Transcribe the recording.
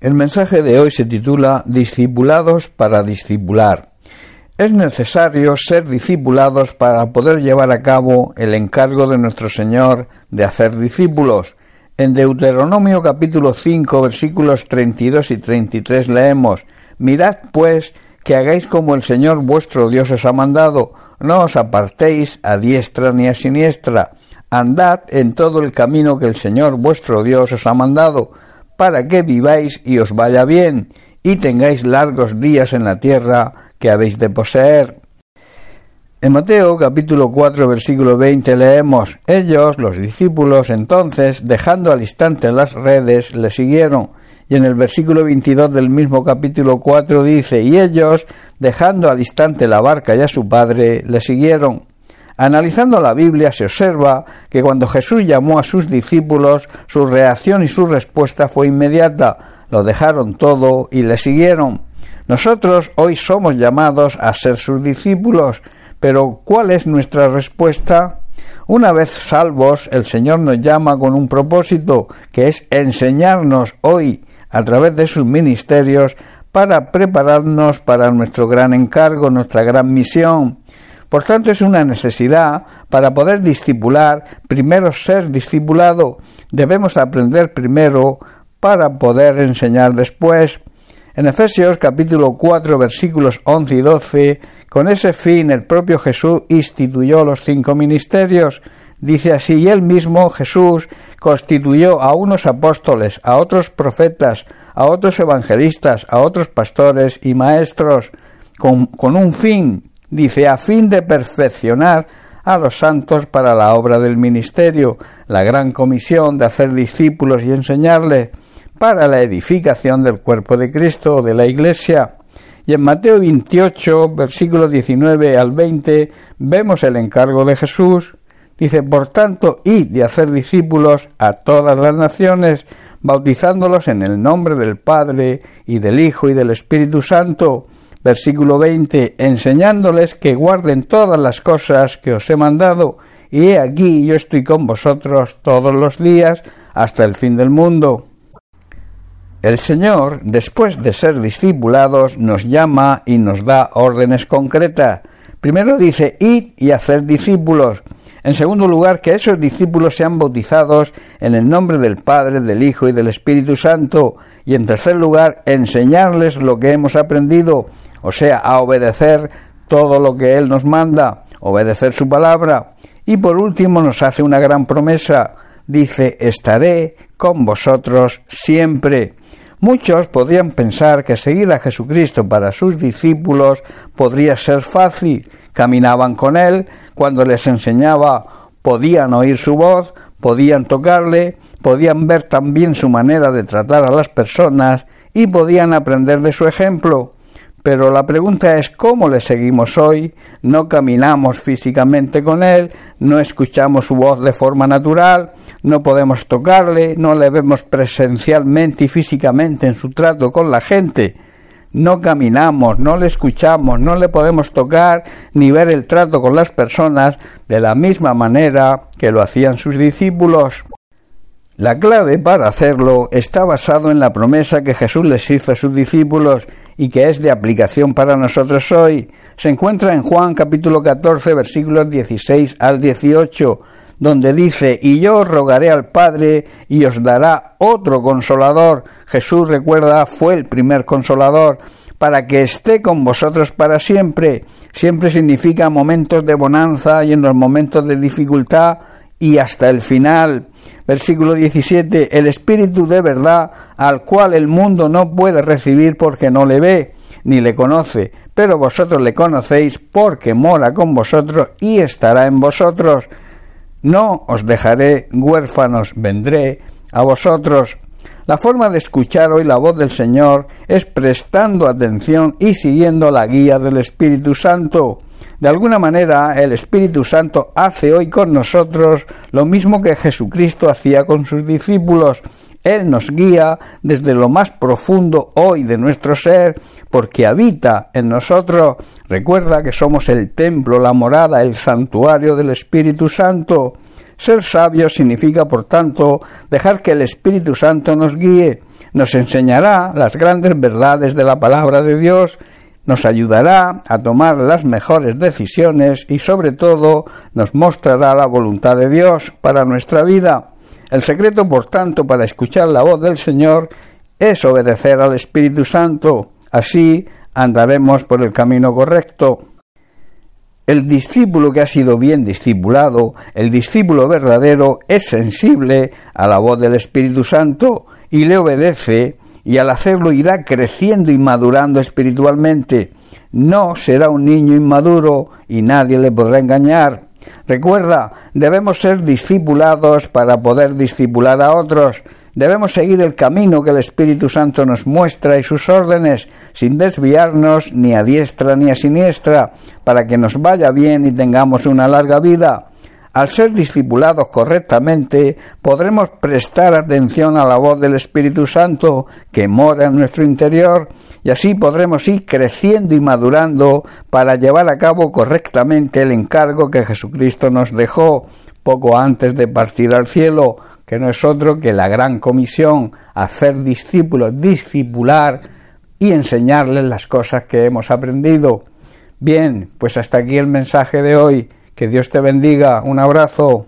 El mensaje de hoy se titula Discipulados para discipular. Es necesario ser discipulados para poder llevar a cabo el encargo de nuestro Señor de hacer discípulos. En Deuteronomio capítulo 5 versículos 32 y 33 leemos Mirad pues que hagáis como el Señor vuestro Dios os ha mandado, no os apartéis a diestra ni a siniestra, andad en todo el camino que el Señor vuestro Dios os ha mandado, para que viváis y os vaya bien, y tengáis largos días en la tierra que habéis de poseer. En Mateo capítulo 4 versículo 20 leemos, ellos, los discípulos, entonces, dejando al instante las redes, le siguieron. Y en el versículo 22 del mismo capítulo 4 dice, y ellos, dejando al instante la barca y a su padre, le siguieron. Analizando la Biblia se observa que cuando Jesús llamó a sus discípulos, su reacción y su respuesta fue inmediata. Lo dejaron todo y le siguieron. Nosotros hoy somos llamados a ser sus discípulos, pero ¿cuál es nuestra respuesta? Una vez salvos, el Señor nos llama con un propósito, que es enseñarnos hoy, a través de sus ministerios, para prepararnos para nuestro gran encargo, nuestra gran misión. Por tanto, es una necesidad para poder discipular, primero ser discipulado. Debemos aprender primero para poder enseñar después. En Efesios capítulo 4 versículos 11 y 12, con ese fin el propio Jesús instituyó los cinco ministerios. Dice así, y él mismo, Jesús, constituyó a unos apóstoles, a otros profetas, a otros evangelistas, a otros pastores y maestros, con, con un fin, Dice, a fin de perfeccionar a los santos para la obra del ministerio, la gran comisión de hacer discípulos y enseñarles, para la edificación del cuerpo de Cristo o de la Iglesia. Y en Mateo 28, versículo 19 al 20, vemos el encargo de Jesús. Dice, por tanto, id de hacer discípulos a todas las naciones, bautizándolos en el nombre del Padre y del Hijo y del Espíritu Santo, Versículo 20, enseñándoles que guarden todas las cosas que os he mandado, y he aquí yo estoy con vosotros todos los días hasta el fin del mundo. El Señor, después de ser discipulados, nos llama y nos da órdenes concretas. Primero dice, id y hacer discípulos. En segundo lugar, que esos discípulos sean bautizados en el nombre del Padre, del Hijo y del Espíritu Santo. Y en tercer lugar, enseñarles lo que hemos aprendido o sea, a obedecer todo lo que Él nos manda, obedecer su palabra. Y por último nos hace una gran promesa, dice, estaré con vosotros siempre. Muchos podrían pensar que seguir a Jesucristo para sus discípulos podría ser fácil. Caminaban con Él, cuando les enseñaba podían oír su voz, podían tocarle, podían ver también su manera de tratar a las personas y podían aprender de su ejemplo. Pero la pregunta es cómo le seguimos hoy, no caminamos físicamente con él, no escuchamos su voz de forma natural, no podemos tocarle, no le vemos presencialmente y físicamente en su trato con la gente, no caminamos, no le escuchamos, no le podemos tocar ni ver el trato con las personas de la misma manera que lo hacían sus discípulos. La clave para hacerlo está basado en la promesa que Jesús les hizo a sus discípulos y que es de aplicación para nosotros hoy, se encuentra en Juan capítulo 14 versículos 16 al 18, donde dice, y yo os rogaré al Padre y os dará otro consolador. Jesús recuerda, fue el primer consolador, para que esté con vosotros para siempre. Siempre significa momentos de bonanza y en los momentos de dificultad y hasta el final. Versículo 17, el Espíritu de verdad, al cual el mundo no puede recibir porque no le ve ni le conoce, pero vosotros le conocéis porque mora con vosotros y estará en vosotros. No os dejaré huérfanos, vendré a vosotros. La forma de escuchar hoy la voz del Señor es prestando atención y siguiendo la guía del Espíritu Santo. De alguna manera, el Espíritu Santo hace hoy con nosotros lo mismo que Jesucristo hacía con sus discípulos. Él nos guía desde lo más profundo hoy de nuestro ser, porque habita en nosotros. Recuerda que somos el templo, la morada, el santuario del Espíritu Santo. Ser sabio significa, por tanto, dejar que el Espíritu Santo nos guíe. nos enseñará las grandes verdades de la palabra de Dios, nos ayudará a tomar las mejores decisiones y sobre todo nos mostrará la voluntad de Dios para nuestra vida. El secreto, por tanto, para escuchar la voz del Señor es obedecer al Espíritu Santo. Así andaremos por el camino correcto. El discípulo que ha sido bien discipulado, el discípulo verdadero, es sensible a la voz del Espíritu Santo y le obedece, y al hacerlo irá creciendo y madurando espiritualmente. No será un niño inmaduro y nadie le podrá engañar. Recuerda, debemos ser discipulados para poder discipular a otros. Debemos seguir el camino que el Espíritu Santo nos muestra y sus órdenes, sin desviarnos ni a diestra ni a siniestra, para que nos vaya bien y tengamos una larga vida. Al ser discipulados correctamente, podremos prestar atención a la voz del Espíritu Santo que mora en nuestro interior y así podremos ir creciendo y madurando para llevar a cabo correctamente el encargo que Jesucristo nos dejó poco antes de partir al cielo, que no es otro que la gran comisión, hacer discípulos, discipular y enseñarles las cosas que hemos aprendido. Bien, pues hasta aquí el mensaje de hoy. Que Dios te bendiga. Un abrazo.